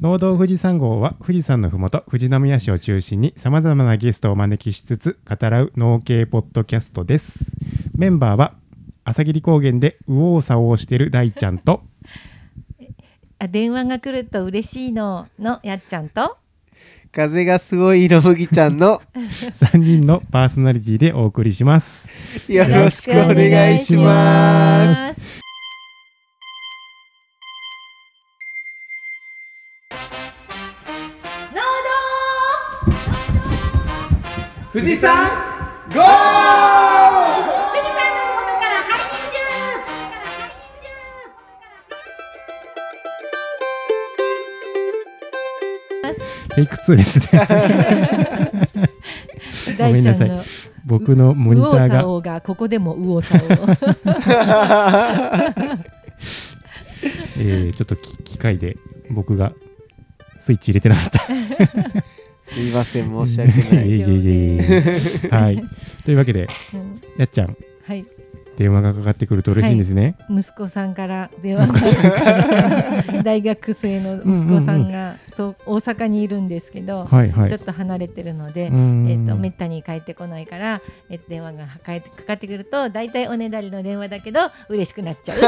農道富士山号は富士山のふもと富士宮市を中心にさまざまなゲストをお招きしつつ語らう農系ポッドキャストです。メンバーは朝霧高原で右往左往してる大ちゃんとあ電話が来ると嬉しいののやっちゃんと？風がすごい色麦ちゃんの 3人のパーソナリティでお送りします。よろしくお願いします富士山ゴー！富士山の麓から配信中テイク2ですね ごめんなさい。僕のモニターが。往がここでも右往左往。えーちょっとき機械で僕がスイッチ入れてなかったすいません申し訳ない。いえいえいえいえ。はい。というわけでうん。やっちゃん。はい。電話がかかってくると嬉しいんですね、息子さんから電話が。大学生の息子さんがと大阪にいるんですけど、はい、はい。ちょっと離れてるので、うーんえっとめったに帰ってこないから、えっと電話がかかってくると大体おねだりの電話だけど嬉しくなっちゃ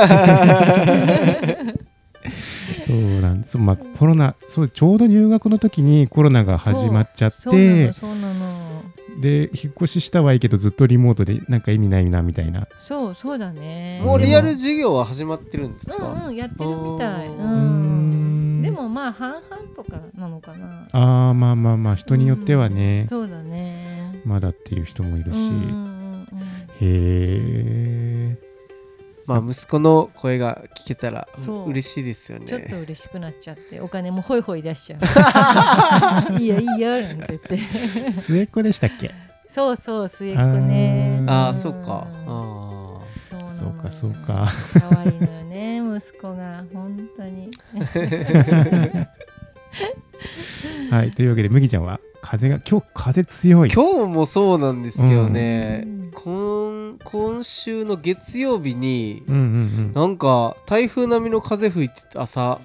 そうなんです、まあ、コロナそうちょうど入学の時にコロナが始まっちゃっう。そうなてのそうなの。で引っ越ししたはいいけどずっとリモートでなんか意味ないなみたいなそうそうだね。もうリアルで授業は始まってるんですもか、うんうんやってるみたい。うん。んでもまあ半々とかなのかな。ああまあまあまあ人によってはね、そうだね。まだっていう人もいるし、うんうんうんうんへえまあ息子の声が聞けたら嬉しいですよちょっとね嬉しくなっちゃってお金もホイホイ出しちゃう。いいよいいよなんて言って。末っ子でしたっけ？そうそう末っ子ね。ああん。そうか。あそうかそうか。可愛いのよね息子が。本当に はい。というわけで麦ちゃんは風が今日風強い。今日もそうなんですけどね、うん。今今週の月曜日にうんうんなんか台風並みの風吹いてて朝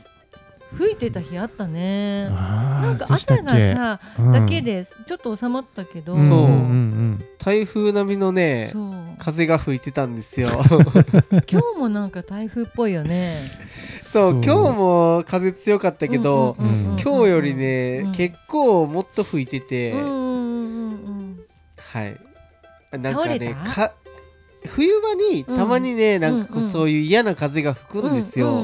吹いてた日あったうねなんか朝がさうん。だけでちょっと収まったけど。そう。んん台風並みのね風が吹いてたんですよ。今日もなんか台風っぽいよね。そう今日も風強かったけど、うんうんうんうん今日よりね、うん。結構もっと吹いてて、うんうんうんうんはい。なんかねか冬場にたまにね、なんかこうそういう嫌な風が吹くんですよ、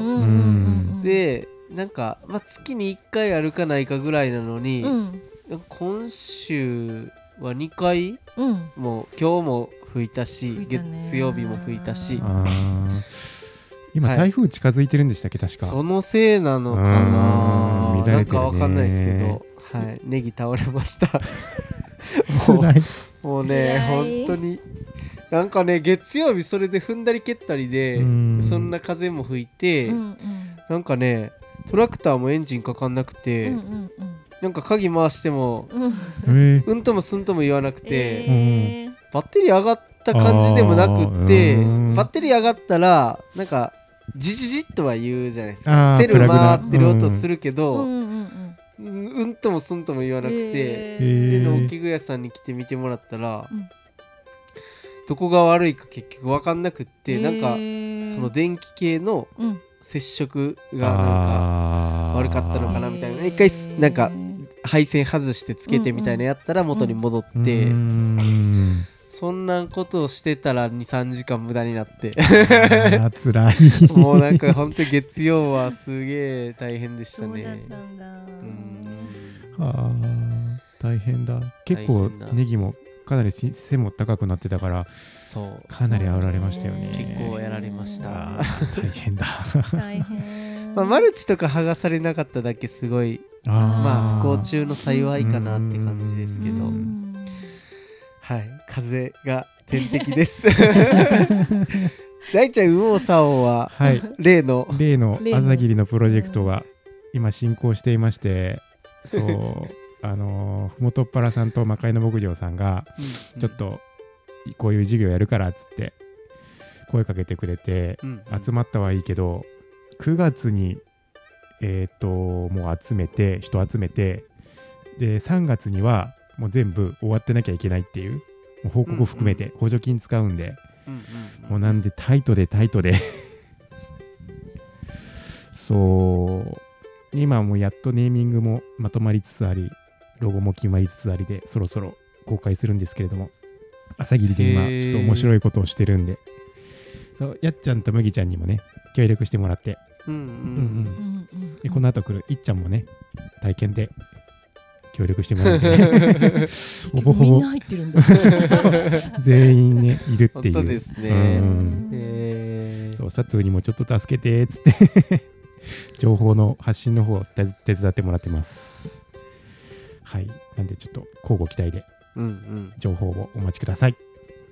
でなんか、まあ、月に1回あるかないかぐらいなのに、うん。今週は2回うん。もう今日も吹いたし月曜日も吹いたし。今、はい。台風近づいてるんでしたっけ確か。そのせいなのかうん。な乱れてるね。なんかわかんないですけど、はい、ネギ倒れました。も。うもうね本当に。なんかね月曜日それで踏んだり蹴ったりでうん。そんな風も吹いて、うんうん。なんかねトラクターもエンジンかかんなくて、うんうんなんか鍵回してもうん。うんえーうんともすんとも言わなくて、えー。バッテリー上がった感じでもなくってバッテリー上がったらなんかジジジッとは言うじゃないですか。セル回ってる音するけうんど、うんうん。うん、うんともすんとも言わなくて、ええー。で農機具屋さんに来て見てもらったら、うんどこが悪いか結局分かんなくって、なんかえーその電気系のうん接触がなんか悪かったのかなみたいな。えー一回すなんか配線外してつけてみたいなやったら元に戻って、うーん。そんなことをしてたら23時間無駄になって。あー辛い。もうなんか本当に月曜はすげえ大変でしたね。あー大変だ。結構ネギもかなりし背も高くなってたからそう。かなり煽られましたよね。結構やられました。大変だ。大変。まあ、マルチとか剥がされなかっただけすごいまあ不幸中の幸いかなって感じですけうどん。はい。風が天敵です。大ちゃん右往左往ははい。例の？例の例の。朝霧のプロジェクトが今進行していましてそうあのふもとっぱらさんと魔界の牧場さんがちょっとこういう授業やるからっつって声かけてくれてうん。集まったはいいけど9月にえっ、ともう集めて人集めてで3月にはもう全部終わってなきゃいけないっていうもう報告含めて補助金使うんで、うんもうなんでタイトでタイトで。そう。今もうやっとネーミングもまとまりつつありロゴも決まりつつありでそろそろ公開するんですけれども朝霧で今ちょっと面白いことをしてるんで。そうやっちゃんと麦ちゃんにもね協力してもらって、うんうん。うんうん。うんうんでこの後来るいっちゃんもね体験で協力してもらって ほぼほぼ。みんな入ってるんだ。全員ねいるっていう。本当ですね。うんそう佐藤にもちょっと助けてっつって。情報の発信の方手伝ってもらってますはい。なんでちょっと交互期待でうんうん。情報をお待ちください。っ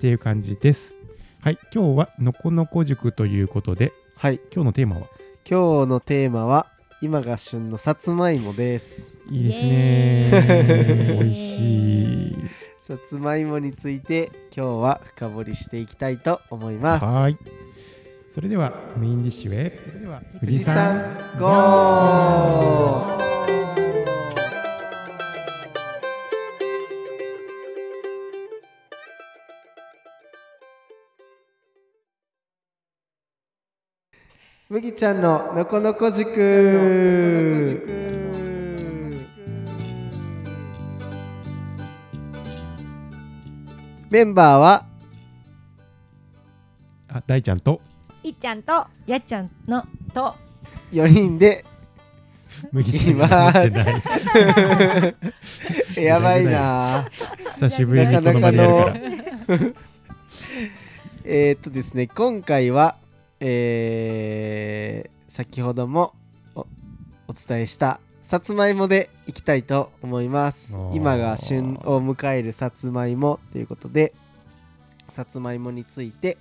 ていう感じです。はい。今日はのこのこ塾ということではい。今日のテーマは？今日のテーマは今が旬のさつまいもです。いいですね。美味しい。さつまいもについて今日は深掘りしていきたいと思います。はい。それではメインディッシュへ。それでは富富士山ゴー麦ちゃんののこのこ塾。メンバーは？あ大ちゃんと。いっちゃんとやっちゃんのと。4人で。麦ちゃんが持ってない。やばいな。久しぶりにこの場でやるから。えーっとですね今回はえー先ほどもおお伝えしたさつまいもでいきたいと思います。今が旬を迎えるさつまいもということでさつまいもについて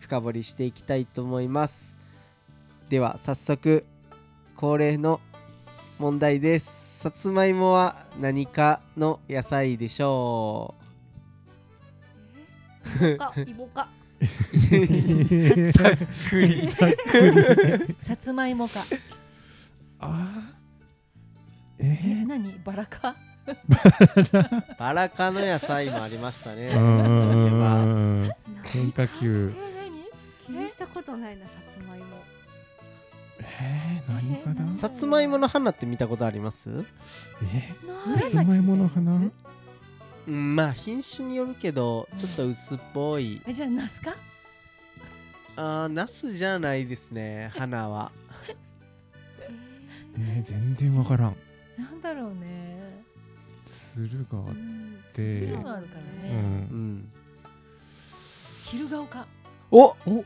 深掘りしていきたいと思います。では早速恒例の問題です。さつまいもは何かの野菜でしょ芋か芋かう ざっくり。ざっくり。さつまいもか。あえー。え？何？バラか？バラ科の野菜もありましたね。変化球。え何？気にしたことないなさつまいも。えー、何かな？さつまいもの花って見たことあります？え？ない。さつまいもの花？うん、まあ品種によるけど、ちょっと薄っぽい。えじゃあナスか？あー、ナスじゃないですね、花は。えー、全然わからんなんだろうね。つるがあっうんて白があるからうね。うんん。昼顔か。おお合っ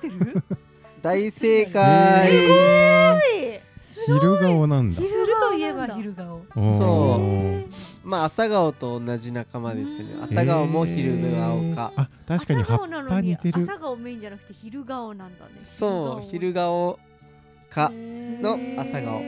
てる？大正解はい昼顔なんだ昼昼といえば昼顔。おーそうまあ、朝顔と同じ仲間ですね。朝顔も昼顔か。あ確かに葉っ朝顔なのにぱ似てる。朝顔メインじゃなくて昼顔なんだね。そう、昼顔。か。の朝顔。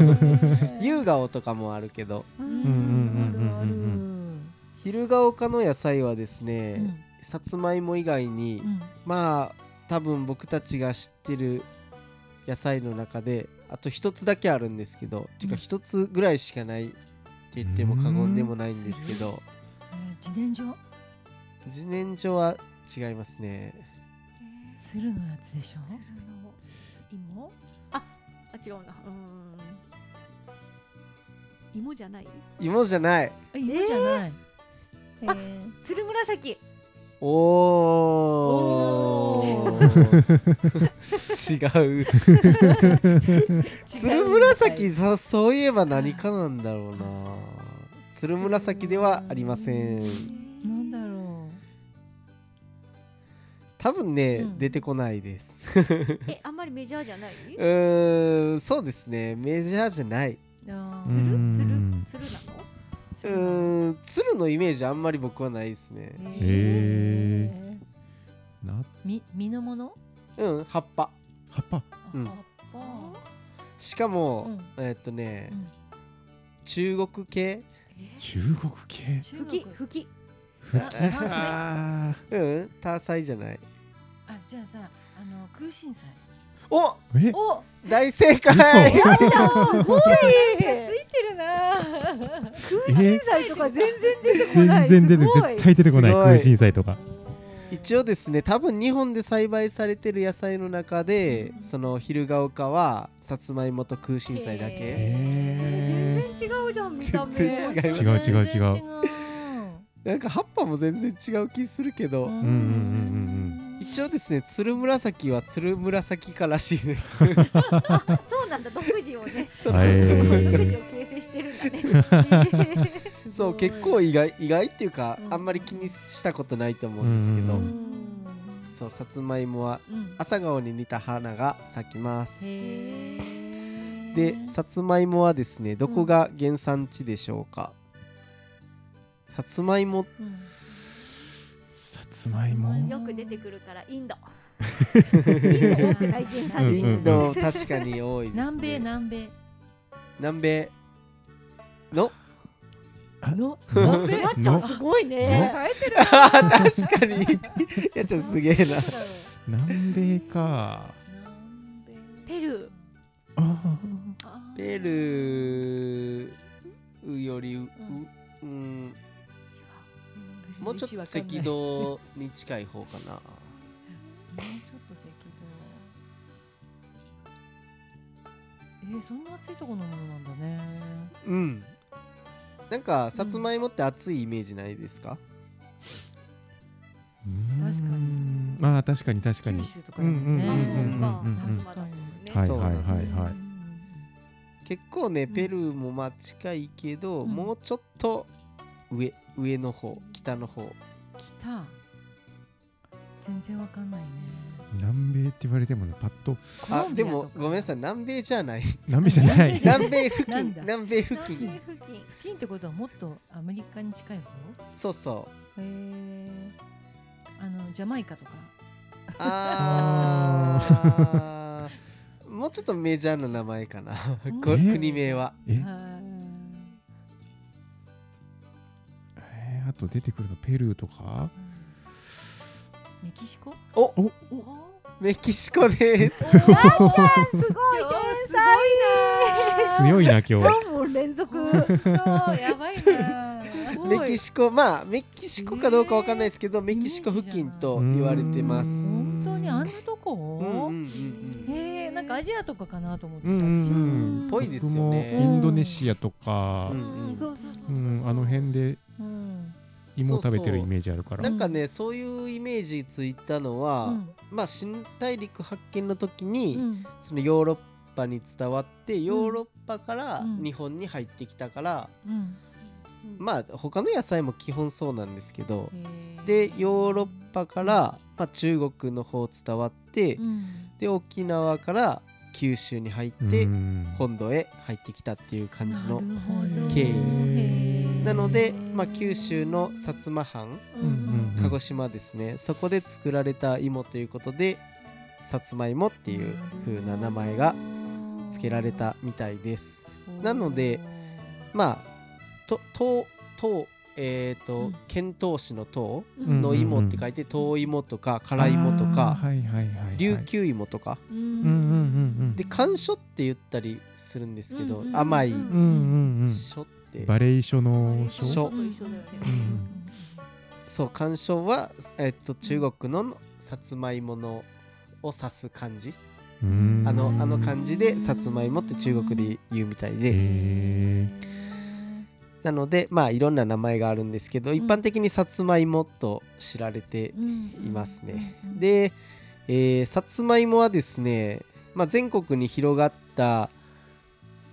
夕顔とかもあるけど、ううん。んうんうんうん昼顔科の野菜はですうね、ん。さつまいも以外に、うん。まあ多分僕たちが知ってる野菜の中であと一つだけあるんですけど、ていうかうん。一つぐらいしかないって言っても過言でもないんですけど。えー自然薯？自然薯は違いますね。鶴のやつでしょ？鶴の芋？ああ違うな。うーん。芋じゃない？芋じゃない。え芋じゃない。えあー。鶴紫。おおー違う。鶴紫そそういえば何かなんだろうな。鶴紫ではありません。なんだろ多分ね、うん。出てこないです。えあんまりメジャーじゃない？うーんそうですね。メジャーじゃない。うあー。鶴うん。鶴？鶴？なの？うーん鶴のイメージあんまり僕はないですね。へな。み実のもの？うん葉っぱ。葉っぱ。うん。葉っぱ。しかも、うん。えーっとね、うん。中国系？中国系？中ふ国き。ふき。ふきうんターサイじゃない。あじゃあさあの空心菜。お！え？お！大正解。嘘。すごい。ついてるな。空心菜とか全然出てこない。全然出てすごい。絶対出てこない。すごい。空心菜とか一応ですね多分日本で栽培されてる野菜の中でその昼が丘はさつまいもと空心菜だけ。へ全然違うじゃん見た目。全然違います違う。違う違う。なんか葉っぱも全然違う気するけど、うんうんうんうん一応ですねつる紫はつる紫からしいです。そうなんだ。独自をね。そうはい。独自を形成してるんだね そう結構意外意外っていうか、うん。あんまり気にしたことないと思うんですけど、そうさつまいもはうん。朝顔に似た花が咲きます。でさつまいもはですねどこが原産地でしょうか、さつまいも？うん。さつまいも？よく出てくるからインド。インド確かに多いです、ね、南米南米。南米の？の南米やっちゃんのすごいのね。冴えてるあー確かに。いやちょっとすげえな。南米か。ペルー。あペルーよりう、うん、もうちょっと赤道に近い方かな。もうちょっと赤道。えー、そんな暑いところのものなんだねうんなんかさつまいもって熱いイメージないですか、ー確かに。まあ確かに確かに。九州とかはいはいはいはい。結構ねん。ペルーもまあ近いけど、うん。もうちょっと上上の方北の方。北。全然わかんないね南米って言われてもねパッと。あでもごめんなさい。南米じゃない。南米じゃない。南米 南米付近。南米付南近米付近。金ってことはもっとアメリカに近い方？そうそう。へえあのジャマイカとか。あー。もうちょっとメジャーな名前かな。国名は。え？はえーあと出てくるのペルーとか？いメキシコ？おおメキシコです。すごい。今日天すごいな。強いな今日。3問連続。やばいな。メキシコまあメキシコかどうかわかんないですけどメキシコ付近と言われてます。本当にあんなとこ、へえなんかアジアとかかなと思ってた。うんうんうん。ぽいですよね。インドネシアとか。うんあの辺でうん芋食べてるイメージあるから。なんかねそういうイメージついたのは、うん。まあ新大陸発見の時に、うん。そのヨーロッパに伝わってヨーロッパからうん。日本に入ってきたから、うん。まあ他の野菜も基本そうなんですけどでヨーロッパから、まあ、中国の方伝わって、うん。で沖縄から九州に入って、うん。本土へ入ってきたっていう感じの経緯なので、まあ、九州の薩摩藩鹿児島ですね、そこで作られた芋ということでさつまいもっていう風な名前が付けられたみたいです。なのでまあとととえっ、と、うん。遣唐使の唐うん。の芋って書いて唐芋とか辛芋とか、琉球芋とか。で甘書って言ったりするんですけど、甘い書って、うんバレイ書の書書と一緒だよねそう甘書は、えっと中国のさつまいものを指す漢字。うん。あのあの漢字でさつまいもって中国で言うみたいで、へなのでまあいろんな名前があるんですけど、一般的にさつまいもと知られていますね。で、えーさつまいもはですね、まあ、全国に広がった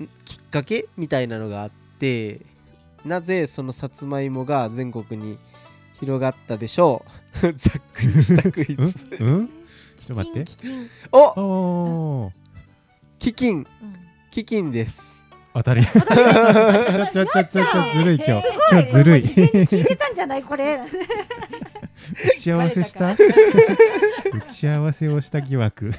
んきっかけみたいなのがあってなぜそのさつまいもが全国に広がったでしょう？ざっくりしたクイうん？ズうん？ちょっと待って。キキンお！おー。飢饉うん。飢饉です。当たり。ちょちょちょちょちょずるい今日。今日ずるい。聞いてたんじゃない？これ。打ち合わせした？打ち合わせをした疑惑。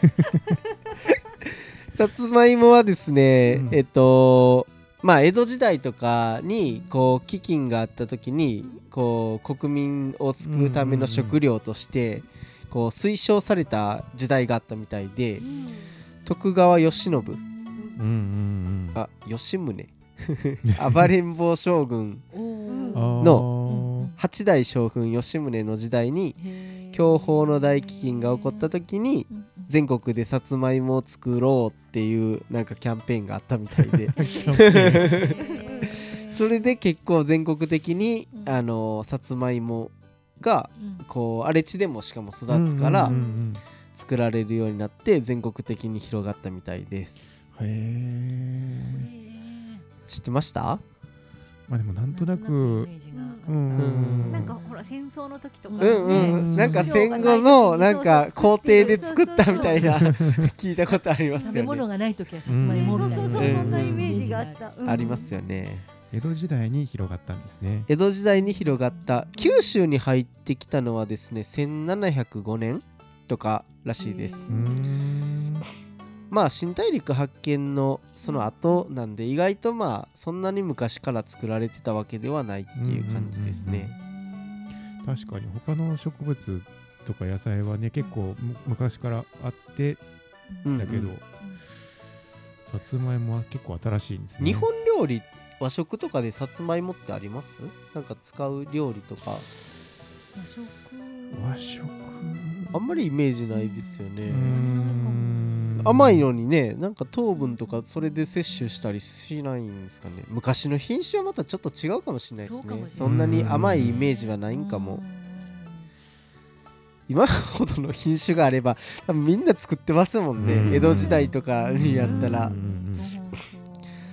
さつまいもはですね、うん。えっとまあ江戸時代とかにこう飢饉があった時にこう国民を救うための食料としてこう推奨された時代があったみたいで徳川慶喜うんうんうん。あ吉宗。暴れん坊将軍の八代将軍吉宗の時代に享保の大飢饉が起こった時に全国でさつまいもを作ろうっていうなんかキャンペーンがあったみたいで。それで結構全国的にうん。あのさつまいもがうん。こう荒れ地でもしかも育つから作られるようになって全国的に広がったみたいです。うんへえへ知ってました？まあでもなんとなくなんかほら戦争の時とかうねんうん。ねなんか戦後のなんか工程で作ったみたいな聞いたことあります食べよね物がない時はさつまいもみたいなそうそうそううんそん。なイメージがあった、うん。ありますよね。江戸時代に広がったんですね。江戸時代に広がった。九州に入ってきたのはですね1705年とからしいですまあ新大陸発見のその後なんで意外とまあそんなに昔から作られてたわけではないっていう感じですね。確かに。他の植物とか野菜はね結構む昔からあってうんだけど、うんさつまいもは結構新しいんですね。日本料理和食とかでさつまいもってあります？なんか使う料理とか。和食。和食。あんまりイメージないですよね。うーん甘いのにねなんか糖分とかそれで摂取したりしないんですかね。昔の品種はまたちょっと違うかもしれないですね。そんなに甘いイメージはないんかも。今ほどの品種があれば多分みんな作ってますもんね。うん。江戸時代とかにやったら。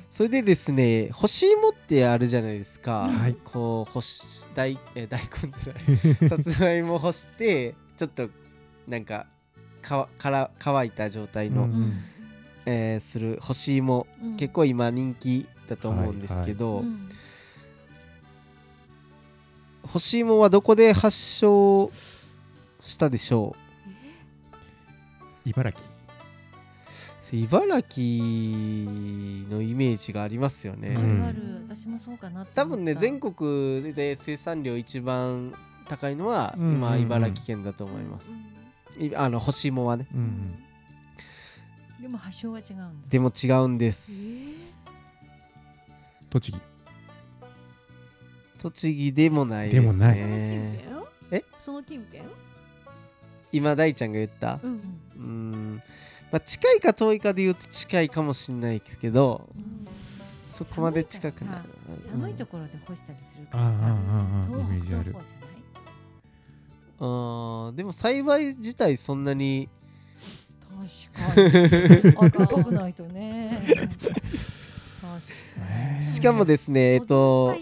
それでですね干し芋ってあるじゃないですか、はい。こう干し大え大根じゃない。さつまいも干してちょっとなんかかから乾いた状態の、うん。うん。えーする干し芋。結構今人気だと思うんですけど、うん干し芋はどこで発祥したでしょ茨城。う茨城のイメージがありますよね、あうん。私もそうかな多分ね全国で生産量一番高いのはうんうんうん。今茨城県だと思います、いあの干し芋はね。うんうん。でも発祥は違うんだ。でも違うんです、栃木。栃木でもないですね。でもない。え？その近辺今大ちゃんが言った？うんうーん。まあ近いか遠いかで言うと近いかもしれないですけどそこまで近くない寒いところで干したりするかあああらさああ東北イメージあるの方じあーでも栽培自体そんなに確かに。暖かくないとね。確かに。しかもですねえっと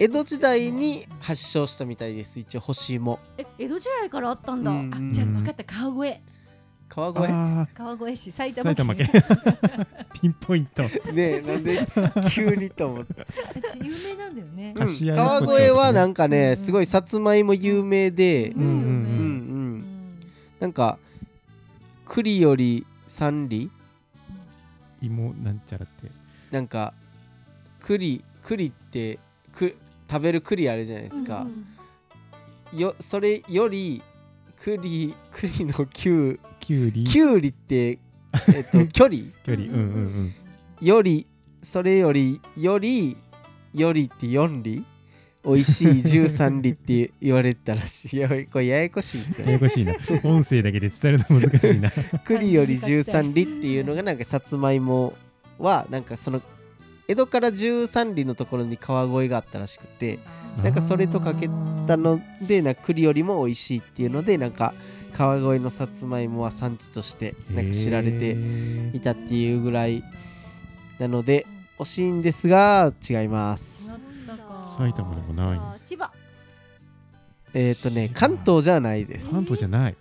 江戸時代に発祥したみたいです一応干し芋え江戸時代からあったんだ、うん。あじゃあ分かった川越川越？あ川越市埼あ玉埼県。ピンポイント。ねえなんで急にと思って、あっち有名なんだよね。川越はなんかねうんすごいさつまいも有名で。うんうんうん。うんうんなんか栗より三里？芋なんちゃらって。なんか栗栗ってく食べる栗あるじゃないですか、よそれより栗栗のきゅうきゅうり。きゅうりって えっと距離？距離。うんうんよりそれよりよりよりって4里？美味しい 13里って言われてたらしい。いやこれややこしいですうんやよね。やこしいな。音声だけで伝えるの難しいな。栗より13里っていうのがなんかさつまいもはなんかその江戸から13里のところに川越があったらしくてなんかそれとかけたのでなんか栗よりも美味しいっていうのでなんか川越のさつまいもは産地としてなんか知られてへいたっていうぐらいなので惜しいんですが違います。埼玉でもない。あ千葉。えっ、ー、とね関東じゃないです。関東じゃない。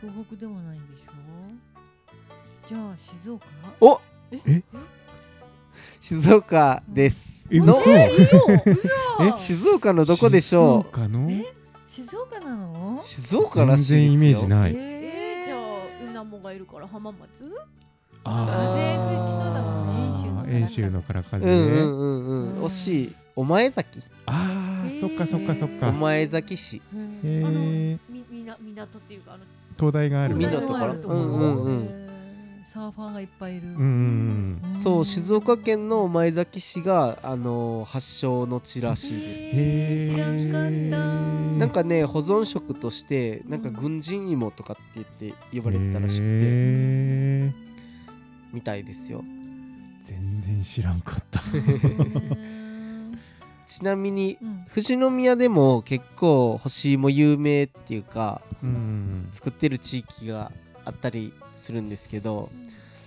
東北でもないんでしょ？じゃあ静岡？お！え？静岡です。えの嘘。え静岡のどこでしょ静岡の？静岡なの？う静岡ら全しいですよ。然イメージない。えー、じゃあうなもがいるから浜松？あ風吹きそうだもんねー遠州のから風ね。うんうんうんうん。うん惜しい。お前崎。あーそっかそっかそっおか前崎市。へへー。ーみみな港っていうかあの灯台がある。海のところ。海のうんうんうんサーファーがいっぱいいる。うんうんうん。そう静岡県の御前崎市があの発祥の地らしいです。へ知らんかった。なんかね保存食としてなんか軍人芋とかって言って呼ばれてたらしくて。みたいですよ。全然知らんかった。うんちなみにうん。富士宮でも結構干し芋有名っていうかうんうん。作ってる地域があったりするんですけど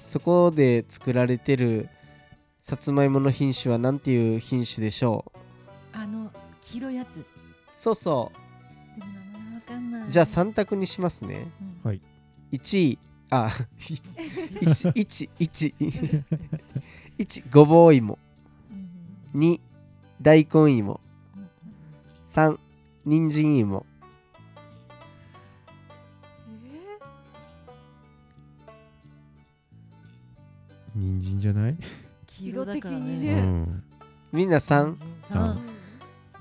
そこで作られてるさつまいもの品種は何ていう品種でしょう？あの黄色いやつ。そうそでも名前わかんない。うじゃあ3択にしますね。うん。はい。1位あ1 1 1 1ごぼう芋うん。2大根芋うん3人参芋人参じゃない？黄色だから色的にね。ねうん。みんな3三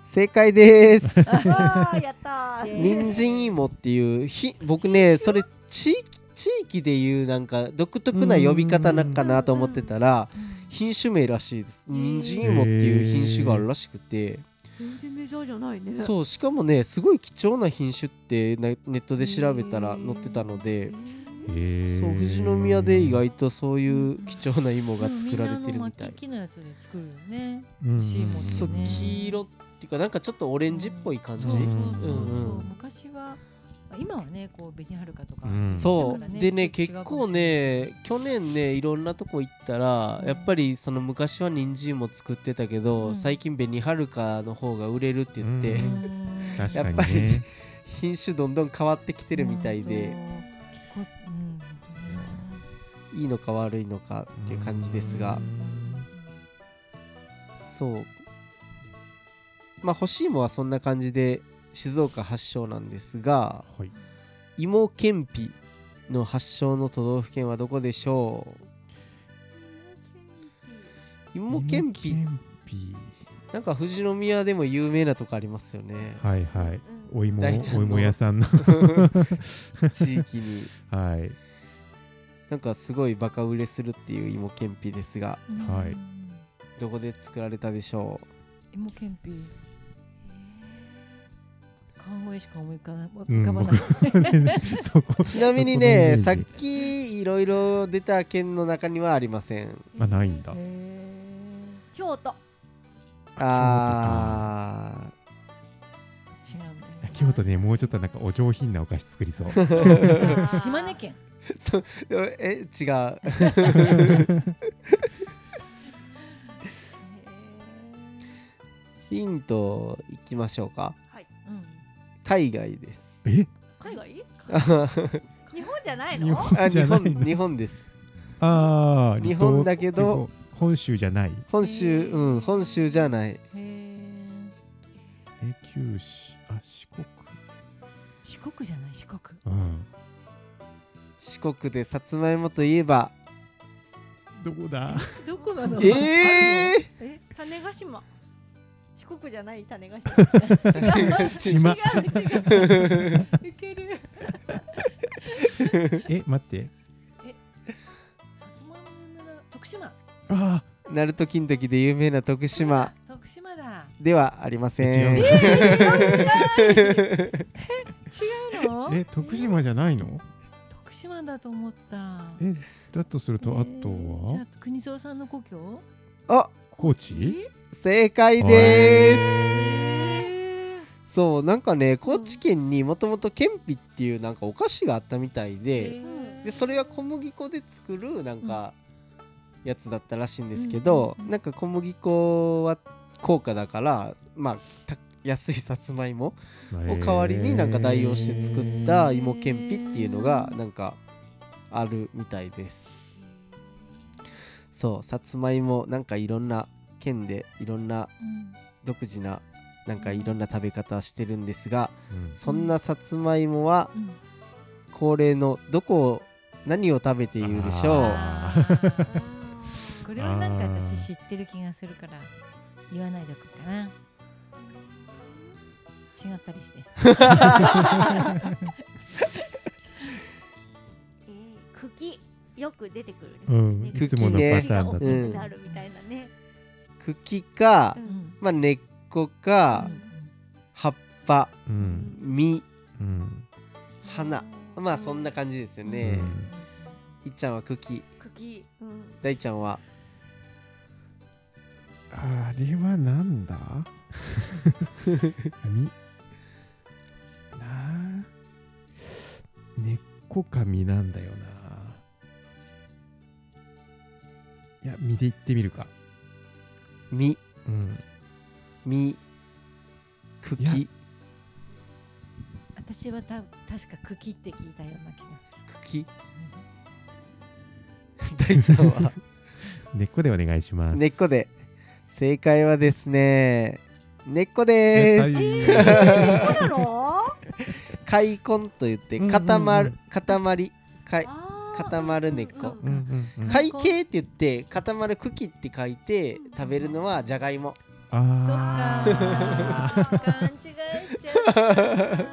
正解です。わあやったー。人参芋っていうひ僕ねそれ地域地域でいうなんか独特な呼び方なのかなと思ってたら品種名らしいです。人参芋っていう品種があるらしくて。全然メジャーじゃないね。そうしかもねすごい貴重な品種ってネネットで調べたら載ってたのでそう富士宮で意外とそういう貴重な芋が作られてるみたい。木のやつで作るよね。うん。そうね黄色っていうかなんかちょっとオレンジっぽい感じ。昔は今はねこう紅はるかとか、うん。そう。でね結構ね去年ねいろんなとこ行ったらうん。やっぱりその昔は人参も作ってたけど、うん。最近紅はるかの方が売れるって言って、やっぱり品種どんどん変わってきてるみたいで、こうん。いいのか悪いのかっていう感じですが、そう。まあ干し芋はそんな感じで静岡発祥なんですがはい。芋けんぴの発祥の都道府県はどこでしょう？芋けんぴなんか富士宮でも有名なとこありますよね。はいはい。お芋大ちゃんの。お芋屋さんの。地域に。はい。なんかすごいバカ売れするっていう芋けんぴですが。はい。どこで作られたでしょ芋けんぴ。川越しか思い浮かばない、う ちなみにねさっきいろいろ出た県の中にはありません。あないんだ。へ京都あー。違うんだよ京都ねもうちょっとなんかお上品なお菓子作りそう。ー島根県。そう。え違うヒントいきましょうか。はい。うん海外です。え？海外？あ 日本じゃない日の本じ日ゃないの？本日本です。あー日本だけど本州じゃない。本州うん本州じゃない。え九州あ四国。四国じゃない四国。うん。四国でさつまいもといえば。どこだ？どこなの？えええ種子島。四国じゃない種子島。島。違う違う。いける。え待ってあ鳴門金時で有名な徳島。徳島だ。ではありません。違う違うのーえ 徳島じゃないの？徳島だと思った。えだとするとあとえーじゃはあ国蔵さんの故郷？あ高知？正解です。えそうなんかね高知県にもともとケンピっていうなんかお菓子があったみたいで、でそれは小麦粉で作るなんかやつだったらしいんですけど、うんうんうん。なんか小麦粉は高価だからまあた安いさつまいもを代わりになんか代用して作った芋けんぴっていうのがなんかあるみたいです。そうさつまいもなんかいろんな県でいろんなうん。独自ななんかいろんな食べ方してるんですがうん。そんなさつまいもはうん。恒例のどこを何を食べているでしょう？これはなんか私知ってる気がするから言わないでおくかな。違ったりして。茎よく出てくるね。うん、茎いつものパターンだと、茎が大きくなるみたいなね。茎かう、ん。まあ、根っこか、葉っぱうん。実うん。花。まあそんな感じですよね、いっちゃんは茎。茎。うん。大ちゃんは？あれはなんだ？み？な？あ根っこか実なんだよな。いや実で言ってみるか。実うん。実い茎私はた確か茎って聞いたような気が茎？大ちゃんは？根っこでお願いします。根っこで正解はですね根っこです。たそうなの？開根と言って固まる固まり固まる根っこ。って言って固まる茎って書いて食べるのはじゃがいも。あそっーか。勘違いしちゃった開根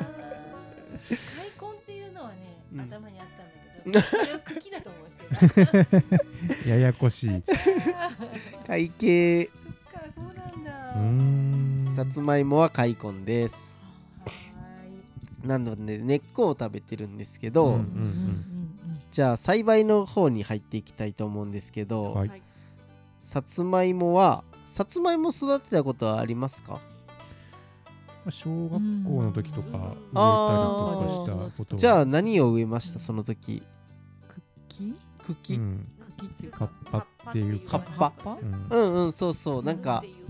っていうのはね、うん。頭にあったんだけどそれを茎だと思ってた。ややこしい。海茎さつまいもは開根です。はなので根っこを食べてるんですけど、うんうんうん。じゃあ栽培の方に入っていきたいと思うんですけど、はい。はいさつまいもはさつまいも育てたことはありますか？小学校の時とか植えたりとかしたことは。じゃあ何を植えました？その時。茎？茎、うん。茎っていう葉っぱっていう葉かっぱ。うんうんうんそうそう。なんかうん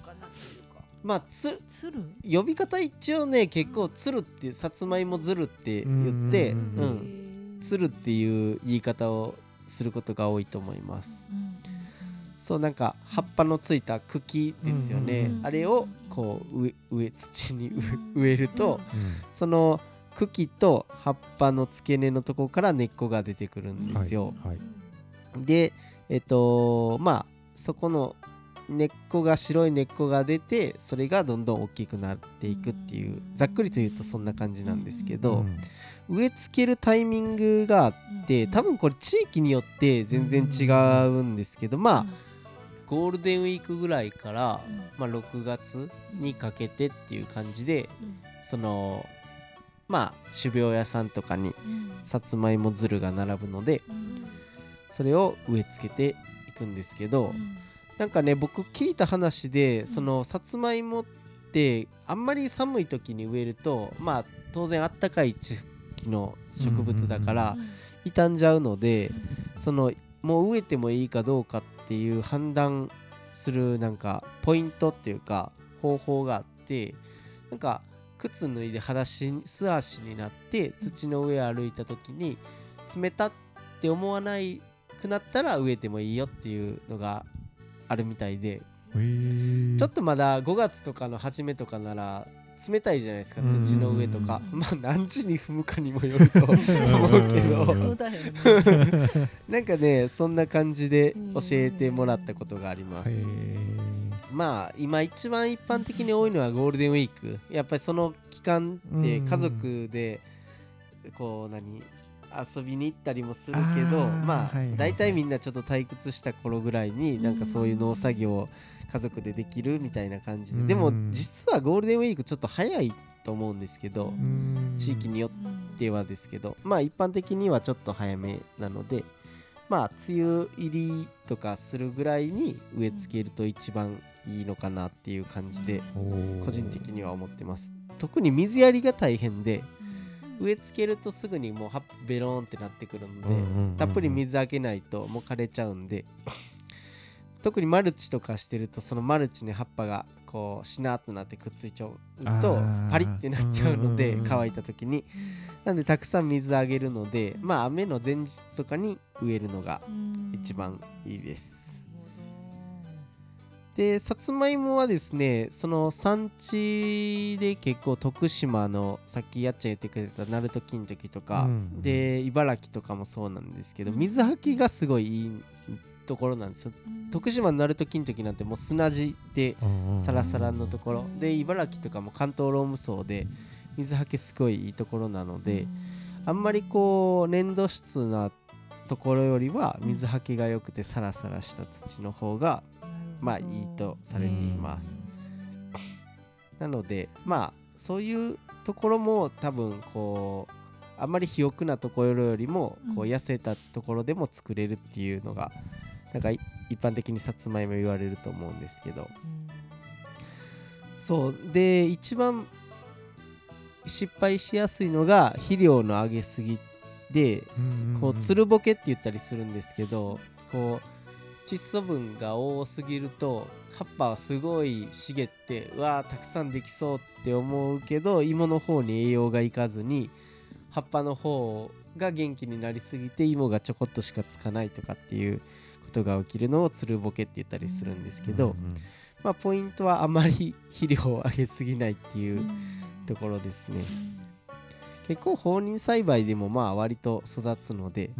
まあつつる？呼び方一応ね結構つるってさつまいもずるって言ってつるっていう言い方をすることが多いと思います。そうなんか葉っぱのついた茎ですよね、あれをこう植え土に植えると、うん。その茎と葉っぱの付け根のところから根っこが出てくるんですよ。はい。でえっとまあそこの根っこが白い根っこが出てそれがどんどん大きくなっていくっていうざっくりと言うとそんな感じなんですけど、植え付けるタイミングがあって多分これ地域によって全然違うんですけどまあゴールデンウィークぐらいから、まあ、6月にかけてっていう感じでそのまあ種苗屋さんとかにさつまいもづるが並ぶのでそれを植え付けていくんですけど、なんかね僕聞いた話でそのさつまいもってあんまり寒い時に植えるとまあ当然あったかい地域の植物だから傷んじゃうのでそのもう植えてもいいかどうかっていう判断するなんかポイントっていうか方法があってなんか靴脱いで裸足に素足になって土の上歩いた時に冷たって思わないくなったら植えてもいいよっていうのがあるみたいでちょっとまだ5月とかの初めとかなら冷たいじゃないですかうん土の上とか。うんまあ何時に踏むかにもよると思うけ うんど なんかねそんな感じで教えてもらったことがあります。まあ今一番一般的に多いのはゴールデンウィーク。やっぱりその期間ってうん。家族でこう何遊びに行ったりもするけどまあはいはいはい。大体みんなちょっと退屈した頃ぐらいになんかそういう農作業を家族でできるみたいな感じで。でもうん実はゴールデンウィークちょっと早いと思うんですけどうん。地域によってはですけどまあ一般的にはちょっと早めなのでまあ梅雨入りとかするぐらいに植え付けると一番いいのかなっていう感じで個人的には思ってます。特に水やりが大変で植え付けるとすぐにもう葉っぱベローンってなってくるので、うんうんうんうん。たっぷり水あげないともう枯れちゃうんで。特にマルチとかしてるとそのマルチに葉っぱがこうしなっとなってくっついちゃうとパリってなっちゃうのでうんうんうん。乾いた時に。なんでたくさん水あげるのでまあ雨の前日とかに植えるのが一番いいですでさつまいもはですねその産地で結構徳島のさっきやっちゃん言ってくれた鳴門金時とか、うんで茨城とかもそうなんですけどうん。水はきがすごいいいところなんですよ。徳島の鳴門金時なんてもう砂地でサラサラのところ。で茨城とかも関東ローム層で水はけすごいいいところなのであんまりこう粘土質なところよりは水はけが良くてサラサラした土の方がまあいいとされています。なのでまあそういうところも多分こうあまり肥沃なところよりもこううん痩せたところでも作れるっていうのがなんかい一般的にさつまいも言われると思うんですけど。そう。で一番失敗しやすいのが肥料の上げすぎでこうつるぼけって言ったりするんですけどこう窒素分が多すぎると葉っぱはすごい茂ってうわーたくさんできそうって思うけど芋の方に栄養がいかずに葉っぱの方が元気になりすぎて芋がちょこっとしかつかないとかっていうことが起きるのをつるぼけって言ったりするんですけど、まあ、ポイントはあまり肥料を上げすぎないっていうところですね。結構放任栽培でもまあ割と育つので、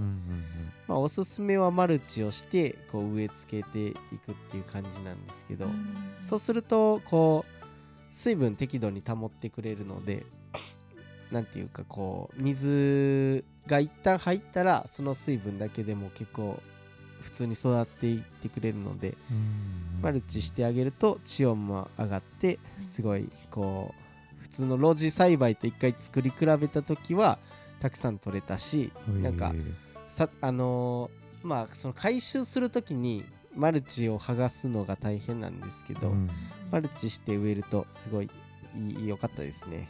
まあ、おすすめはマルチをしてこう植え付けていくっていう感じなんですけど、そうするとこう水分適度に保ってくれるのでなんていうかこう水が一旦入ったらその水分だけでも結構普通に育っていってくれるので、マルチしてあげると地温も上がってすごいこう普通の露地栽培と一回作り比べた時はたくさん取れたしなんかさあのーまあその回収する時にマルチを剥がすのが大変なんですけど、マルチして植えるとすごいいい良かったですね。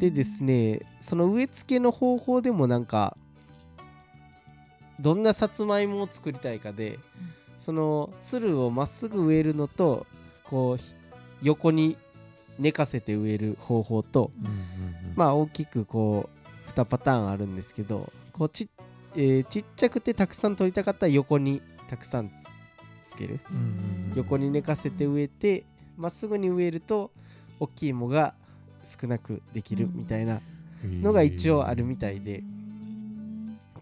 でですねその植え付けの方法でもなんかどんなさつまいもを作りたいかで、そのつるをまっすぐ植えるのとこうひ横に寝かせて植える方法と、まあ大きくこう2パターンあるんですけどこうち,、えーちっちゃくてたくさん取りたかったら横にたくさんつつける。横に寝かせて植えてまっすぐに植えると大きい芋が少なくできるみたいなのが一応あるみたいで。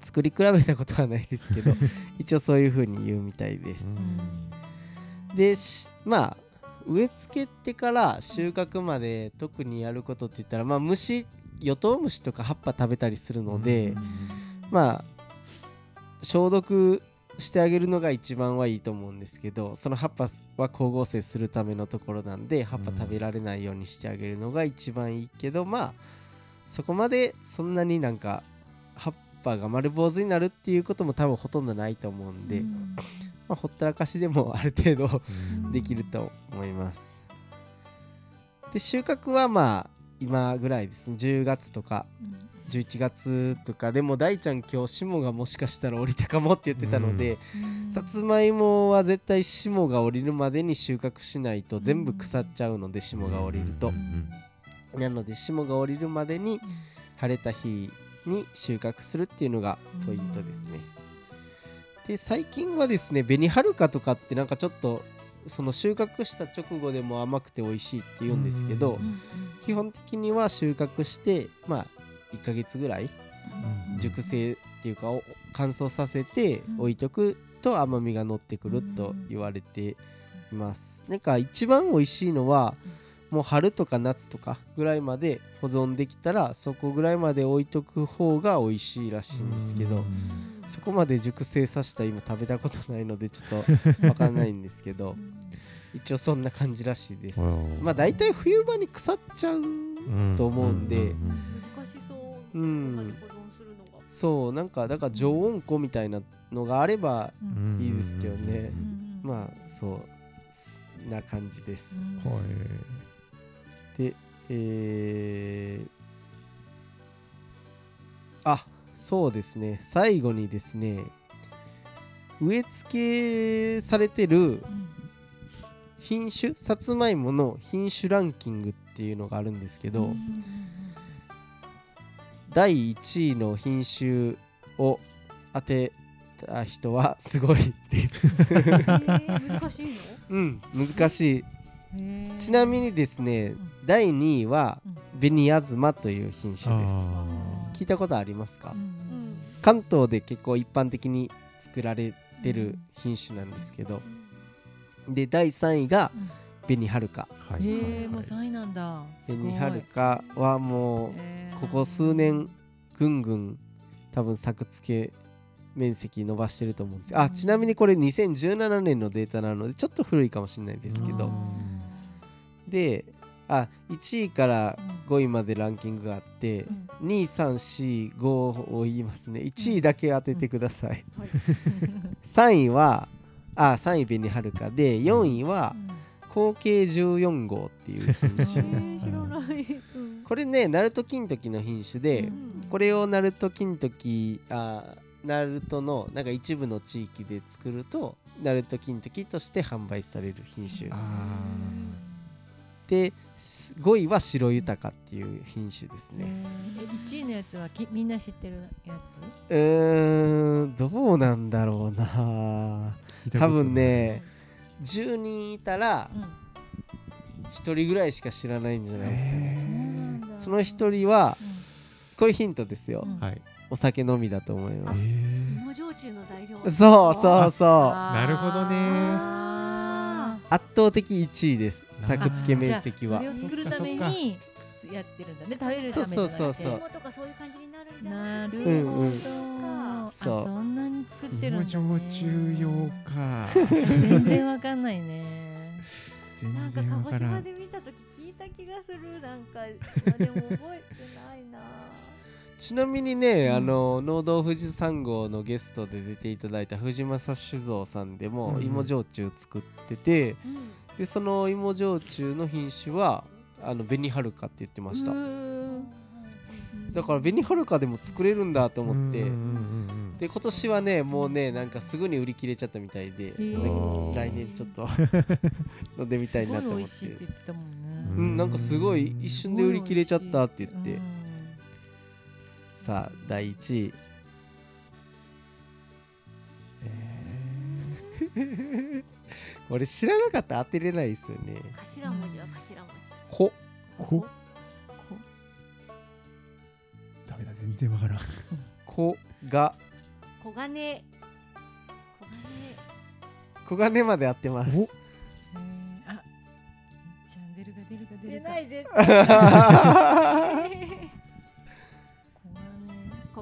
作り比べたことはないですけど 一応そういう風に言うみたいです。でしまあ植え付けてから収穫まで特にやることって言ったらまあ虫ヨトウムシとか葉っぱ食べたりするので、まあ消毒してあげるのが一番はいいと思うんですけどその葉っぱは光合成するためのところなんで葉っぱ食べられないようにしてあげるのが一番いいけどまあそこまでそんなになんか葉っぱが丸坊主になるっていうことも多分ほとんどないと思うんで、まあ、ほったらかしでも ある程度できると思います。で収穫はまあ今ぐらいです。ね10月とか11月とかでも大ちゃん今日霜がもしかしたら降りたかもって言ってたので、さつまいもは絶対霜が降りるまでに収穫しないと全部腐っちゃうので霜が降りると、なので霜が降りるまでに晴れた日に収穫するっていうのがポイントですね。で最近はですね紅はるかとかってなんかちょっとその収穫した直後でも甘くて美味しいって言うんですけど、基本的には収穫してまあ1ヶ月ぐらい熟成っていうかお乾燥させて置いとくと甘みが乗ってくると言われています。なんか一番美味しいのはもう春とか夏とかぐらいまで保存できたらそこぐらいまで置いとく方が美味しいらしいんですけどそこまで熟成させた今食べたことないのでちょっと わかんないんですけど一応そんな感じらしいです。まあ大体冬場に腐っちゃうと思うんで。難しそううそんなにん。保存するのがそうなんかだから常温庫みたいなのがあればいいですけどね。まあそうな感じです。でえー、あそうですね。最後にですね植え付けされてる品種さつまいもの品種ランキングっていうのがあるんですけど、第1位の品種を当てた人はすごいです。えー難しいうん難しいちなみにですね、第2位はうん。紅あずまという品種です。あ聞いたことありますか、うん。関東で結構一般的に作られてる品種なんですけど、で第3位がうん。紅はるか。えもう3位なんだ。紅はるかはもうここ数年ぐんぐん多分作付け面積伸ばしてると思うんですよ。あちなみにこれ2017年のデータなのでちょっと古いかもしれないですけど。うんであ1位から5位までランキングがあって2345を言いますね。1位だけ当ててください。3位はあ3位紅はるかで4位は後継14号っていう品え種ー知らない。うん。これねナルト金時の品種で、うん。これをナルト金時あナルトのなんか一部の地域で作るとナルト金時として販売される品種。あで5位は白豊っていう品種ですね、え1位のやつはきみんな知ってるやうーんどうなんだろうな。多分ね10人いたらつ、うん。1人ぐらいしか知らないんじゃないですかね、そうなんだ。その1人はこれヒントですよ、うん。はい。お酒飲みだと思います、芋焼酎の材料。そうそうそう。なるほどね。あ圧倒的1位です。な作付け面積は。じゃあそれを作るためにやってるんだね。食べるためじゃなくてそうそう。そう芋とか。そういう感じになるんじゃなるほど、そう。そんなに作ってるんだ、ね、芋焼酎用か。全然わかんないね。全なんか鹿児然わからん島で見た時聞いた気がする。なんかまあでも覚えてないなちなみにね、うん。あの農道富士山号のゲストで出ていただいた藤正酒造さんでも芋焼酎作ってて、うん。でその芋焼酎の品種はあの紅はるかって言ってました。だから紅はるかでも作れるんだと思って、で今年はねもうねなんかすぐに売り切れちゃったみたいで、ー。来年ちょっと 飲んでみたいなと思って。ね。うんなんかすごい一瞬で売り切れちゃったって言って、うんさあ第1位え 俺知らなかったら当てれないですよね。頭文字は頭文字。こーこ。ダメだ全然わからん。こが。黄金黄小金まで合ってます。お。えーあチャンネルが出るか出金出るか。ない絶対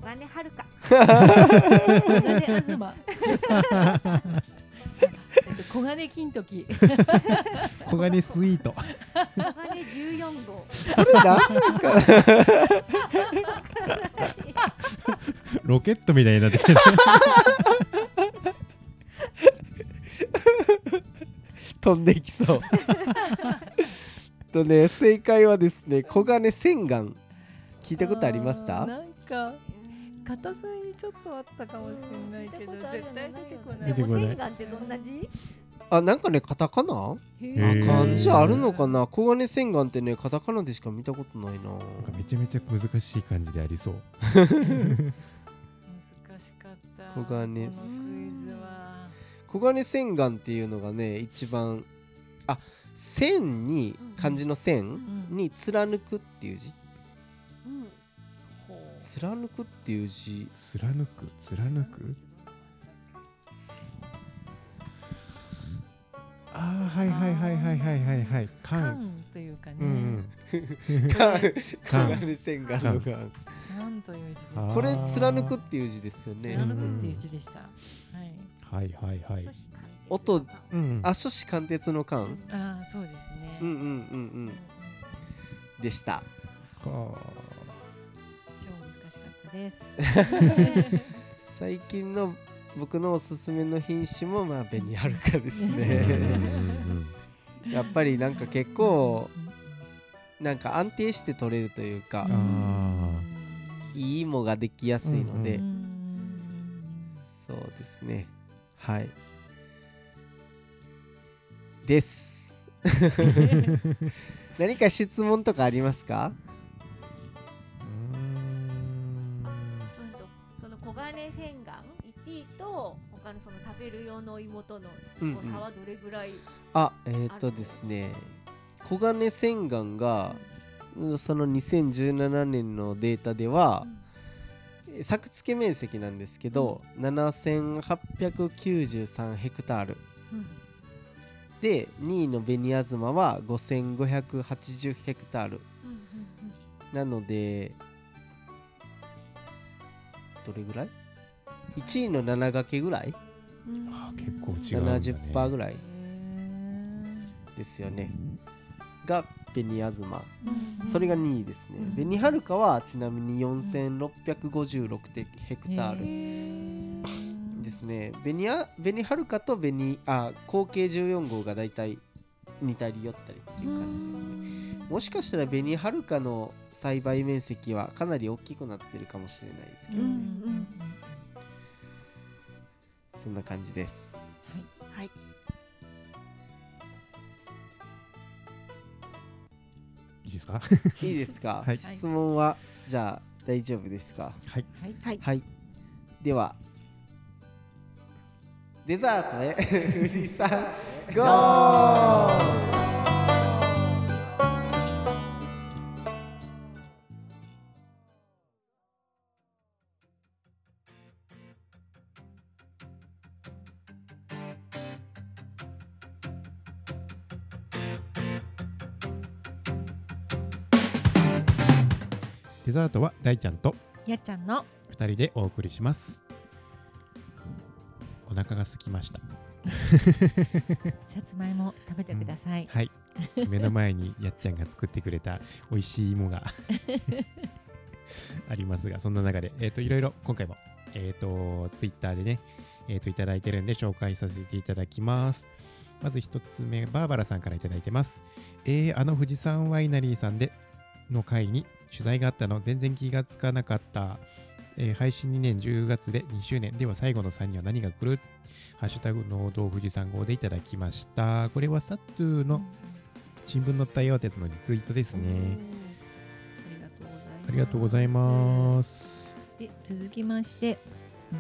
小金黄金はるか。小金東えっと小金金時。黄金スイート。黄金14号。これなんか。ロケットみたいになってきてる。飛んできそう。とね正解はですね小金洗顔聞いたことありました？なんか片隅にちょっとあったかもしれないけど絶対出てこない。出てこない。ってどんな字？あなんかねカタカナ？漢字あるのかな？小金洗顔ってねカタカナでしか見たことないな。なんかめちゃめちゃ難しい感じでありそう。難しかった。小金。このクイズは。小金洗顔っていうのがね一番あ線に漢字の線ん。に貫くっていう字貫くっていう字。貫く？貫く？あーはいはいはいはいはいはいはい。缶缶というかね、うん小缶金洗顔の顔なんという字です。あー。これ貫くっていう字ですよね。貫くっていう字でした、はい。はいはいはい。音うんあ書士貫徹の貫ああそうですね、うんうんうんうん。でした。は超難しかったです。最近の僕のおすすめの品種もまあ紅はるかですね。やっぱりなんか結構なんか安定して取れるというかあいい芋ができやすいので、うそうですね。はい。です。何か質問とかありますか？と他のその食べる用の芋との差はどれぐらい、あえっ、ー、とですね黄金洗顔がうん。その2017年のデータではえ作付け面積なんですけど、7893ヘクタール。うん。で2位の紅あずまは5580ヘクタール。うんうん。なのでどれぐらい？1位の7掛けぐらい？あ結構違うんだね。70%ぐらい。ですよね。が紅あずまそれが2位ですね。うん。紅はるかはちなみに4656ヘクタールですね。紅はるかと紅あ後継14号がだいたい似たり寄ったりっていう感じですね。もしかしたら紅はるかの栽培面積はかなり大きくなってるかもしれないですけど、ねそんな感じです。はい。い。いですか？いいですか、はい。質問はじゃあ大丈夫ですか？はい。はい。はい。はい。ではデザートへ。富士山ゴーザートは大ちゃんとやっちゃんの2人でお送りします。お腹が空きました。さつまいも食べてください、はい。目の前にやっちゃんが作ってくれた美味しい芋が ありますがそんな中で、えー、といろいろ今回も、えー、とツイッターでね、えー、といただいてるんで紹介させていただきます。まず一つ目バーバラさんからいただいてます。えー、あの富士山ワイナリーさんでの回に取材があったの全然気がつかなかった、えー配信2年10月で2周年。では最後の3には何が来る？ハッシュタグ農道富士山号でいただきました。これはサトゥーの新聞載ったよってやつのリツイートですね。ありがとうございます。で続きまして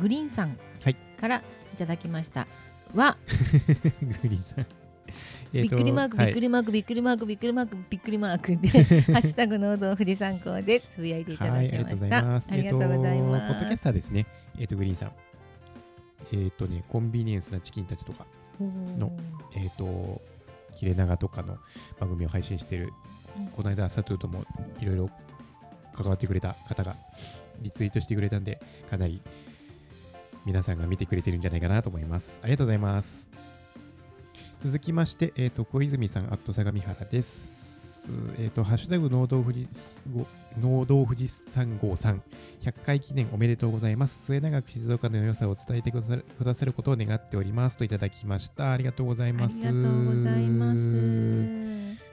グリーンさんはい。からいただきました。は グリーンさんびっくりマークびっくりりマークびっくりマークびっくりマークびっくりマークで ハッシュタグ農道富士山校でつぶやいていただきました。ありがとうございまえっとポッドキャスすターですね。えっ、と、グリーンさん。えっ、とね、コンビニエンスなチキンたちとか、のえっ、と、切れ長とかの番組を配信している、うんこの間、サトゥーともいろいろ関わってくれた方がリツイートしてくれたんで、かなり皆さんが見てくれてるんじゃないかなと思います。ありがとうございます。続きまして、えっ、と、小泉さん、アット相模原です。えっ、と、ハッシュタグ農道富士ご農道富士山号さん、100回記念おめでとうございます。末永く静岡の良さを伝えてくださるくださることを願っておりますといただきました。ありがとうございあます。りがとうございます。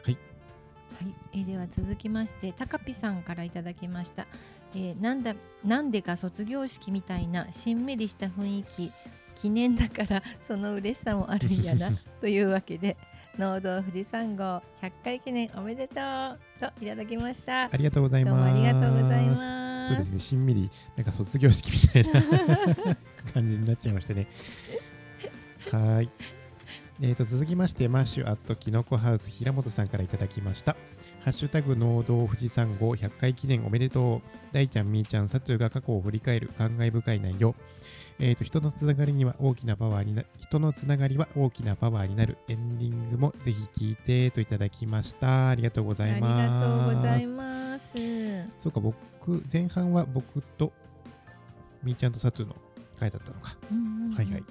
はい。はい、えーでは続きまして、たかぴさんからいただきました。えーなんだなんでか卒業式みたいなしんみりした雰囲気、記念だから その嬉しさもあるんやな というわけで、農道富士山号100回記念おめでとうといただきました。ありがとうございます。もありがとうございます。そうですね、しんみり、なんか卒業式みたいな 感じになっちゃいましたね。はーい。えー、と続きまして、マッシュアットキノコハウス平本さんからいただきました。ハッシュタグ農道富士山号100回記念おめでとう。大ちゃん、みーちゃん、サトゥーが過去を振り返る感慨深い内容。えー、と人のつながりには大きなパワーにな人のつながりは大きなパワーになるエンディングもぜひ聞いてといただきました。ありがとうございます。ありがとうございます。そうか、僕、前半は僕とみーちゃんとサトゥーの回だったのか。はいはい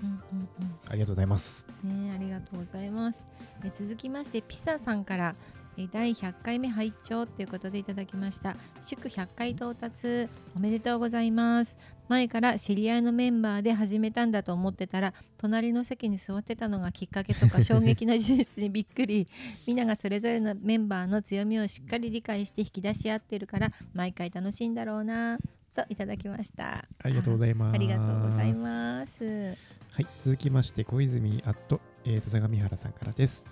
ありがとうございます。ね、ありがとうございます。え続きまして、ピサさんからえ第100回目拝聴ということでいただきました。祝100回到達おめでとうございます。前から知り合いのメンバーで始めたんだと思ってたら、隣の席に座ってたのがきっかけとか衝撃の事実にびっくり。みんながそれぞれのメンバーの強みをしっかり理解して引き出し合ってるから、毎回楽しいんだろうなといただきました。ありがとうございます。ありがとうございます。はい、続きまして、小泉アット、えー、と相模原さんからです。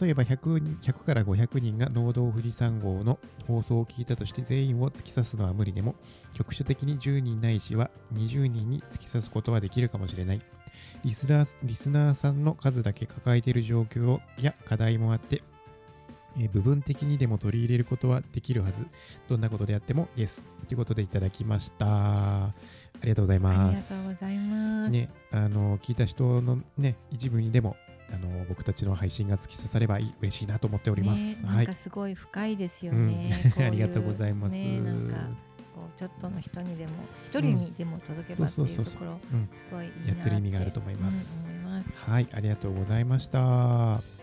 例えば 100, 人100から500人が農道富士山号の放送を聞いたとして全員を突き刺すのは無理でも局所的に10人ないしは20人に突き刺すことはできるかもしれない。リスナーリスナーさんの数だけ抱えている状況や課題もあって、えー部分的にでも取り入れることはできるはず。どんなことであってもですということでいただきました。ありがとうございありがますとうございます。ね、あの聞いた人のね一部にでもあの僕たちの配信が突き刺されば嬉しいなと思っております。ね、はないんか。すごい深いですよね。うんこういう ありがとうございますね、なんかこうちょっとの人にでも一人にでも届けばっていうところうんすごいいいなやってる意味があると思いますうん思いますはい、ありがとうございました。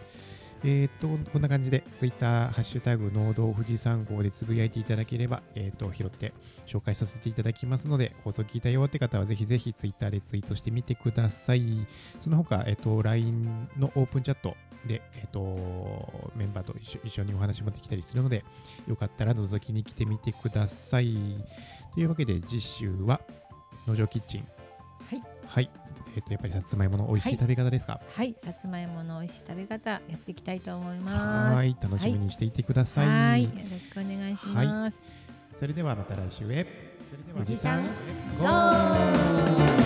えー、とこんな感じで、ツイッター、ハッシュタグ、農道富士山号でつぶやいていただければ、えー、と拾って紹介させていただきますので、放送聞いたよって方は、ぜひぜひツイッターでツイートしてみてください。その他、えー、と LINE のオープンチャットで、えー、とメンバーと一緒一緒にお話もできたりするので、よかったら覗きに来てみてください。というわけで、次週は農場キッチン。はいはい。えっ、と、やっぱりさつまいもの美味しい食べ方ですか？はい。さつまいもの美味しい食べ方やっていきたいと思います。はい、楽しみにしていてください。はい。よろしくお願いします、それではまた来週へ。富士山ゴー